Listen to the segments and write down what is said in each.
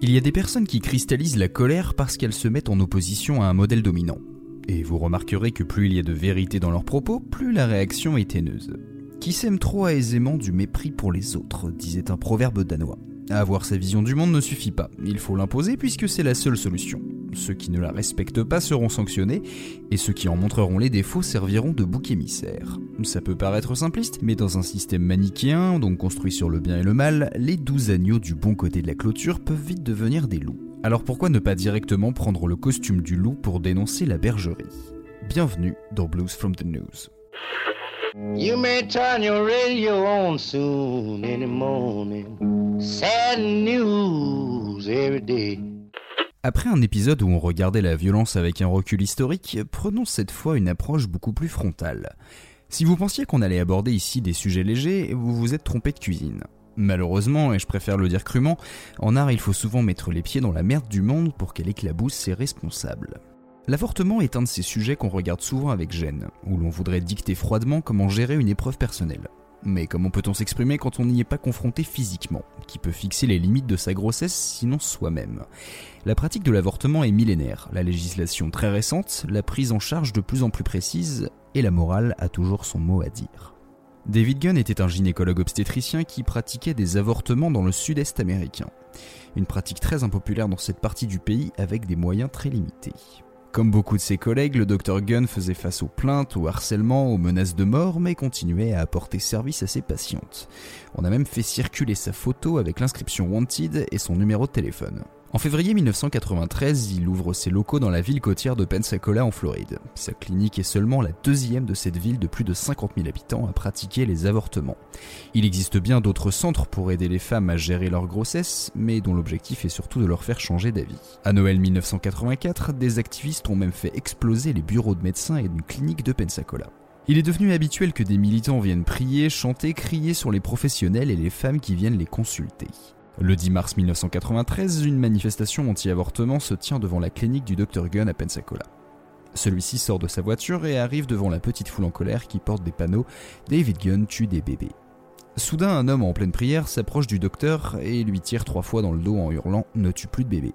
Il y a des personnes qui cristallisent la colère parce qu'elles se mettent en opposition à un modèle dominant. Et vous remarquerez que plus il y a de vérité dans leurs propos, plus la réaction est haineuse. Qui sème trop aisément du mépris pour les autres, disait un proverbe danois. Avoir sa vision du monde ne suffit pas, il faut l'imposer puisque c'est la seule solution. Ceux qui ne la respectent pas seront sanctionnés, et ceux qui en montreront les défauts serviront de bouc émissaire. Ça peut paraître simpliste, mais dans un système manichéen, donc construit sur le bien et le mal, les douze agneaux du bon côté de la clôture peuvent vite devenir des loups. Alors pourquoi ne pas directement prendre le costume du loup pour dénoncer la bergerie? Bienvenue dans Blues from the News. Sad news every day. Après un épisode où on regardait la violence avec un recul historique, prenons cette fois une approche beaucoup plus frontale. Si vous pensiez qu'on allait aborder ici des sujets légers, vous vous êtes trompé de cuisine. Malheureusement, et je préfère le dire crûment, en art il faut souvent mettre les pieds dans la merde du monde pour qu'elle éclabousse ses responsables. L'avortement est un de ces sujets qu'on regarde souvent avec gêne, où l'on voudrait dicter froidement comment gérer une épreuve personnelle. Mais comment peut-on s'exprimer quand on n'y est pas confronté physiquement Qui peut fixer les limites de sa grossesse sinon soi-même? La pratique de l'avortement est millénaire, la législation très récente, la prise en charge de plus en plus précise, et la morale a toujours son mot à dire. David Gunn était un gynécologue obstétricien qui pratiquait des avortements dans le sud-est américain. Une pratique très impopulaire dans cette partie du pays avec des moyens très limités. Comme beaucoup de ses collègues, le Dr Gunn faisait face aux plaintes, au harcèlement, aux menaces de mort, mais continuait à apporter service à ses patientes. On a même fait circuler sa photo avec l'inscription Wanted et son numéro de téléphone. En février 1993, il ouvre ses locaux dans la ville côtière de Pensacola en Floride. Sa clinique est seulement la deuxième de cette ville de plus de 50 000 habitants à pratiquer les avortements. Il existe bien d'autres centres pour aider les femmes à gérer leur grossesse, mais dont l'objectif est surtout de leur faire changer d'avis. À Noël 1984, des activistes ont même fait exploser les bureaux de médecins et d'une clinique de Pensacola. Il est devenu habituel que des militants viennent prier, chanter, crier sur les professionnels et les femmes qui viennent les consulter. Le 10 mars 1993, une manifestation anti-avortement se tient devant la clinique du Dr Gunn à Pensacola. Celui-ci sort de sa voiture et arrive devant la petite foule en colère qui porte des panneaux David Gunn tue des bébés. Soudain, un homme en pleine prière s'approche du docteur et lui tire trois fois dans le dos en hurlant Ne tue plus de bébés.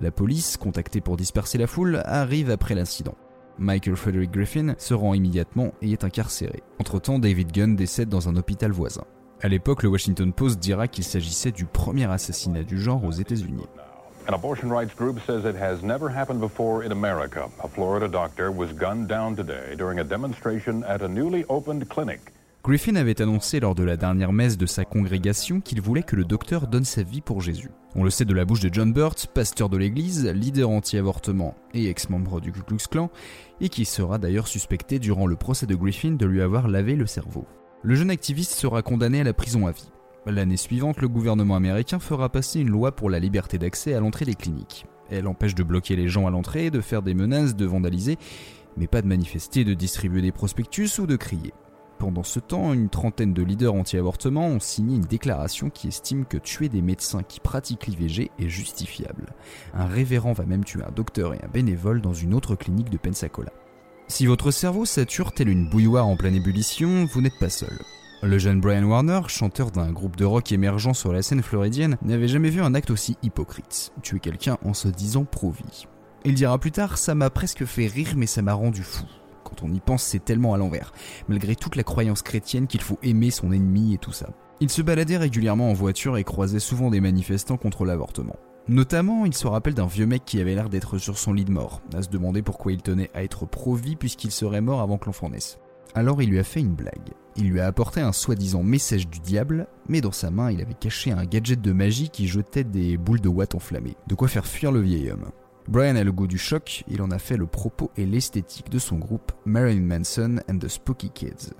La police, contactée pour disperser la foule, arrive après l'incident. Michael Frederick Griffin se rend immédiatement et est incarcéré. Entre-temps, David Gunn décède dans un hôpital voisin. À l'époque, le Washington Post dira qu'il s'agissait du premier assassinat du genre aux États-Unis. An abortion rights group says it has never happened before in America. A Florida doctor was gunned down today during a demonstration at a newly opened clinic. Griffin avait annoncé lors de la dernière messe de sa congrégation qu'il voulait que le docteur donne sa vie pour Jésus. On le sait de la bouche de John Burt, pasteur de l'église, leader anti-avortement et ex-membre du Ku Klux Klan, et qui sera d'ailleurs suspecté durant le procès de Griffin de lui avoir lavé le cerveau. Le jeune activiste sera condamné à la prison à vie. L'année suivante, le gouvernement américain fera passer une loi pour la liberté d'accès à l'entrée des cliniques. Elle empêche de bloquer les gens à l'entrée, de faire des menaces, de vandaliser, mais pas de manifester, de distribuer des prospectus ou de crier. Pendant ce temps, une trentaine de leaders anti-avortement ont signé une déclaration qui estime que tuer des médecins qui pratiquent l'IVG est justifiable. Un révérend va même tuer un docteur et un bénévole dans une autre clinique de Pensacola. Si votre cerveau sature tel une bouilloire en pleine ébullition, vous n'êtes pas seul. Le jeune Brian Warner, chanteur d'un groupe de rock émergent sur la scène floridienne, n'avait jamais vu un acte aussi hypocrite, tuer quelqu'un en se disant pro-vie. Il dira plus tard, ça m'a presque fait rire mais ça m'a rendu fou. Quand on y pense, c'est tellement à l'envers, malgré toute la croyance chrétienne qu'il faut aimer son ennemi et tout ça. Il se baladait régulièrement en voiture et croisait souvent des manifestants contre l'avortement. Notamment, il se rappelle d'un vieux mec qui avait l'air d'être sur son lit de mort, à se demander pourquoi il tenait à être pro-vie puisqu'il serait mort avant que l'enfant naisse. Alors il lui a fait une blague. Il lui a apporté un soi-disant message du diable, mais dans sa main il avait caché un gadget de magie qui jetait des boules de watts enflammées. De quoi faire fuir le vieil homme. Brian a le goût du choc, il en a fait le propos et l'esthétique de son groupe Marilyn Manson and the Spooky Kids.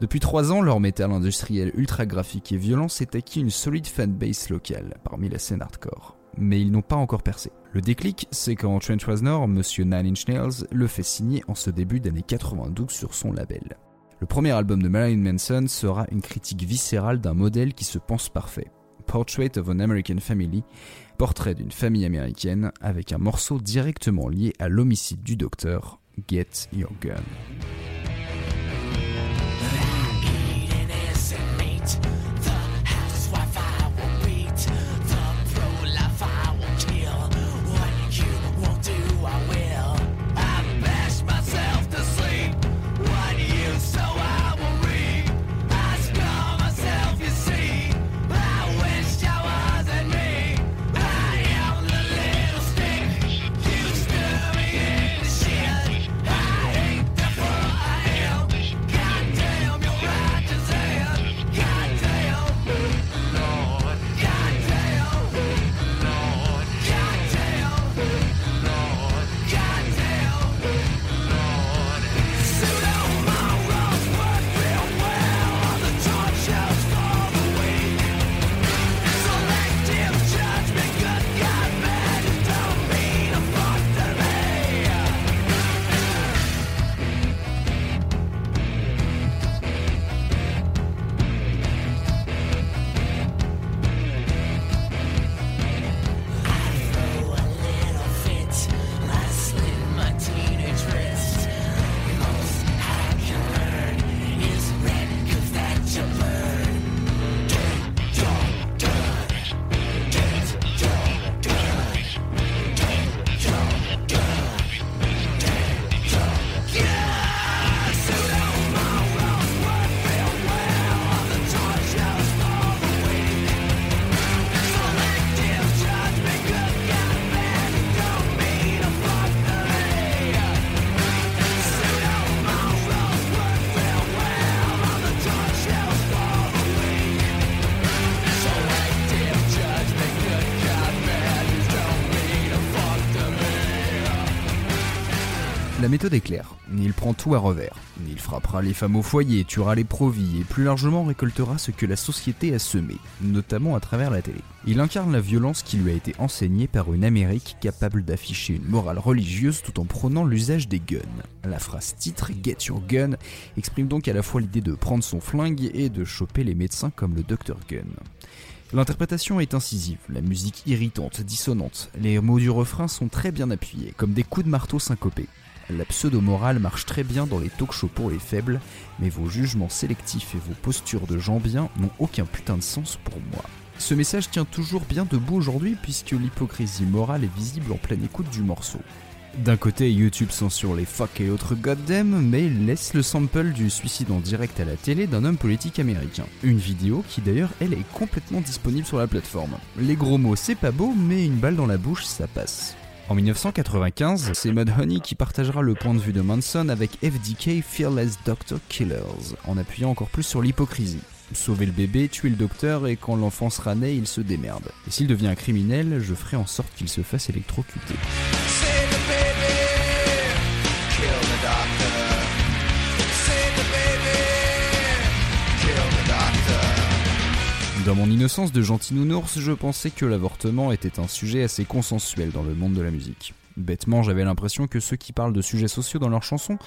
Depuis trois ans, leur métal industriel ultra graphique et violent s'est acquis une solide fanbase locale parmi la scène hardcore mais ils n'ont pas encore percé. Le déclic, c'est quand Trent Reznor, Monsieur Nine Inch Nails, le fait signer en ce début d'année 92 sur son label. Le premier album de Marilyn Manson sera une critique viscérale d'un modèle qui se pense parfait. Portrait of an American Family, portrait d'une famille américaine avec un morceau directement lié à l'homicide du docteur Get Your Gun. La méthode est claire, il prend tout à revers. Il frappera les femmes au foyer, tuera les provis et plus largement récoltera ce que la société a semé, notamment à travers la télé. Il incarne la violence qui lui a été enseignée par une Amérique capable d'afficher une morale religieuse tout en prônant l'usage des guns. La phrase titre Get Your Gun exprime donc à la fois l'idée de prendre son flingue et de choper les médecins comme le Dr Gun. L'interprétation est incisive, la musique irritante, dissonante, les mots du refrain sont très bien appuyés, comme des coups de marteau syncopés. La pseudo-morale marche très bien dans les talk shows pour les faibles, mais vos jugements sélectifs et vos postures de gens bien n'ont aucun putain de sens pour moi. Ce message tient toujours bien debout aujourd'hui puisque l'hypocrisie morale est visible en pleine écoute du morceau. D'un côté, YouTube censure les fuck et autres goddamn, mais laisse le sample du suicide en direct à la télé d'un homme politique américain. Une vidéo qui d'ailleurs, elle, est complètement disponible sur la plateforme. Les gros mots, c'est pas beau, mais une balle dans la bouche, ça passe. En 1995, c'est Mudhoney qui partagera le point de vue de Manson avec FDK Fearless Doctor Killers, en appuyant encore plus sur l'hypocrisie. Sauver le bébé, tuer le docteur et quand l'enfant sera né, il se démerde. Et s'il devient un criminel, je ferai en sorte qu'il se fasse électrocuter. Dans mon innocence de gentil nounours, je pensais que l'avortement était un sujet assez consensuel dans le monde de la musique. Bêtement, j'avais l'impression que ceux qui parlent de sujets sociaux dans leurs chansons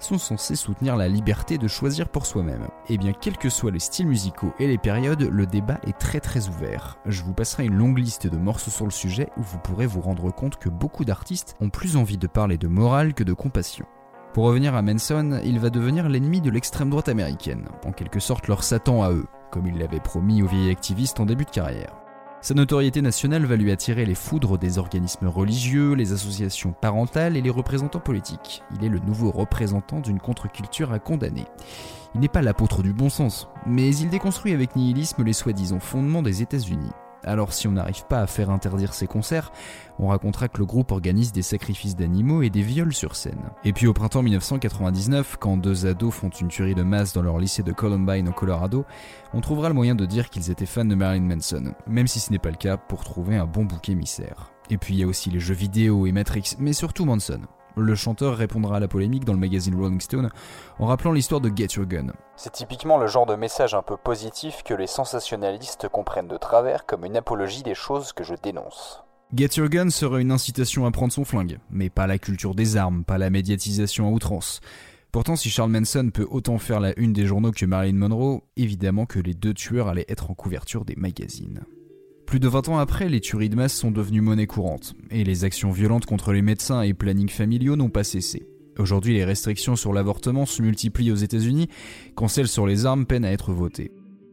sont censés soutenir la liberté de choisir pour soi-même. Eh bien, quels que soient les styles musicaux et les périodes, le débat est très très ouvert. Je vous passerai une longue liste de morceaux sur le sujet où vous pourrez vous rendre compte que beaucoup d'artistes ont plus envie de parler de morale que de compassion. Pour revenir à Manson, il va devenir l'ennemi de l'extrême droite américaine, en quelque sorte leur Satan à eux, comme il l'avait promis aux vieilles activistes en début de carrière. Sa notoriété nationale va lui attirer les foudres des organismes religieux, les associations parentales et les représentants politiques. Il est le nouveau représentant d'une contre-culture à condamner. Il n'est pas l'apôtre du bon sens, mais il déconstruit avec nihilisme les soi-disant fondements des États-Unis. Alors si on n'arrive pas à faire interdire ses concerts, on racontera que le groupe organise des sacrifices d'animaux et des viols sur scène. Et puis au printemps 1999, quand deux ados font une tuerie de masse dans leur lycée de Columbine au Colorado, on trouvera le moyen de dire qu'ils étaient fans de Marilyn Manson, même si ce n'est pas le cas pour trouver un bon bouc émissaire. Et puis il y a aussi les jeux vidéo et Matrix, mais surtout Manson. Le chanteur répondra à la polémique dans le magazine Rolling Stone en rappelant l'histoire de Get Your Gun. C'est typiquement le genre de message un peu positif que les sensationnalistes comprennent de travers comme une apologie des choses que je dénonce. Get Your Gun serait une incitation à prendre son flingue, mais pas la culture des armes, pas la médiatisation à outrance. Pourtant, si Charles Manson peut autant faire la une des journaux que Marilyn Monroe, évidemment que les deux tueurs allaient être en couverture des magazines. Plus de 20 ans après, les tueries de masse sont devenues monnaie courante, et les actions violentes contre les médecins et plannings familiaux n'ont pas cessé. Aujourd'hui, les restrictions sur l'avortement se multiplient aux États-Unis, quand celles sur les armes peinent à être votées.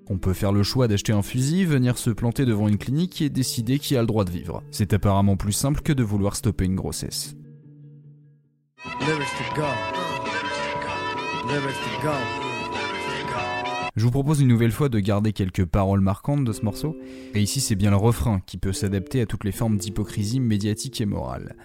On peut faire le choix d'acheter un fusil, venir se planter devant une clinique et décider qui a le droit de vivre. C'est apparemment plus simple que de vouloir stopper une grossesse. Je vous propose une nouvelle fois de garder quelques paroles marquantes de ce morceau, et ici c'est bien le refrain qui peut s'adapter à toutes les formes d'hypocrisie médiatique et morale.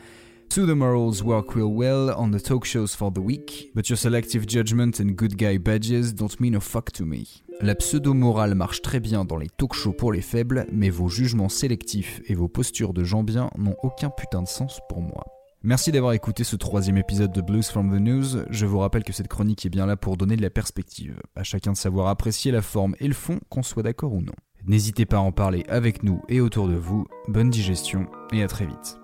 The work real well on the talk shows for the week, but your selective judgment and good guy badges don't mean a fuck to me. La pseudo-morale marche très bien dans les talk shows pour les faibles, mais vos jugements sélectifs et vos postures de gens bien n'ont aucun putain de sens pour moi. Merci d'avoir écouté ce troisième épisode de Blues from the News. Je vous rappelle que cette chronique est bien là pour donner de la perspective. À chacun de savoir apprécier la forme et le fond, qu'on soit d'accord ou non. N'hésitez pas à en parler avec nous et autour de vous. Bonne digestion et à très vite.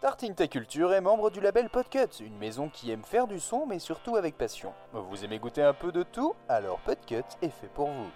Tartine Ta Culture est membre du label Podcut, une maison qui aime faire du son mais surtout avec passion. Vous aimez goûter un peu de tout? Alors Podcut est fait pour vous.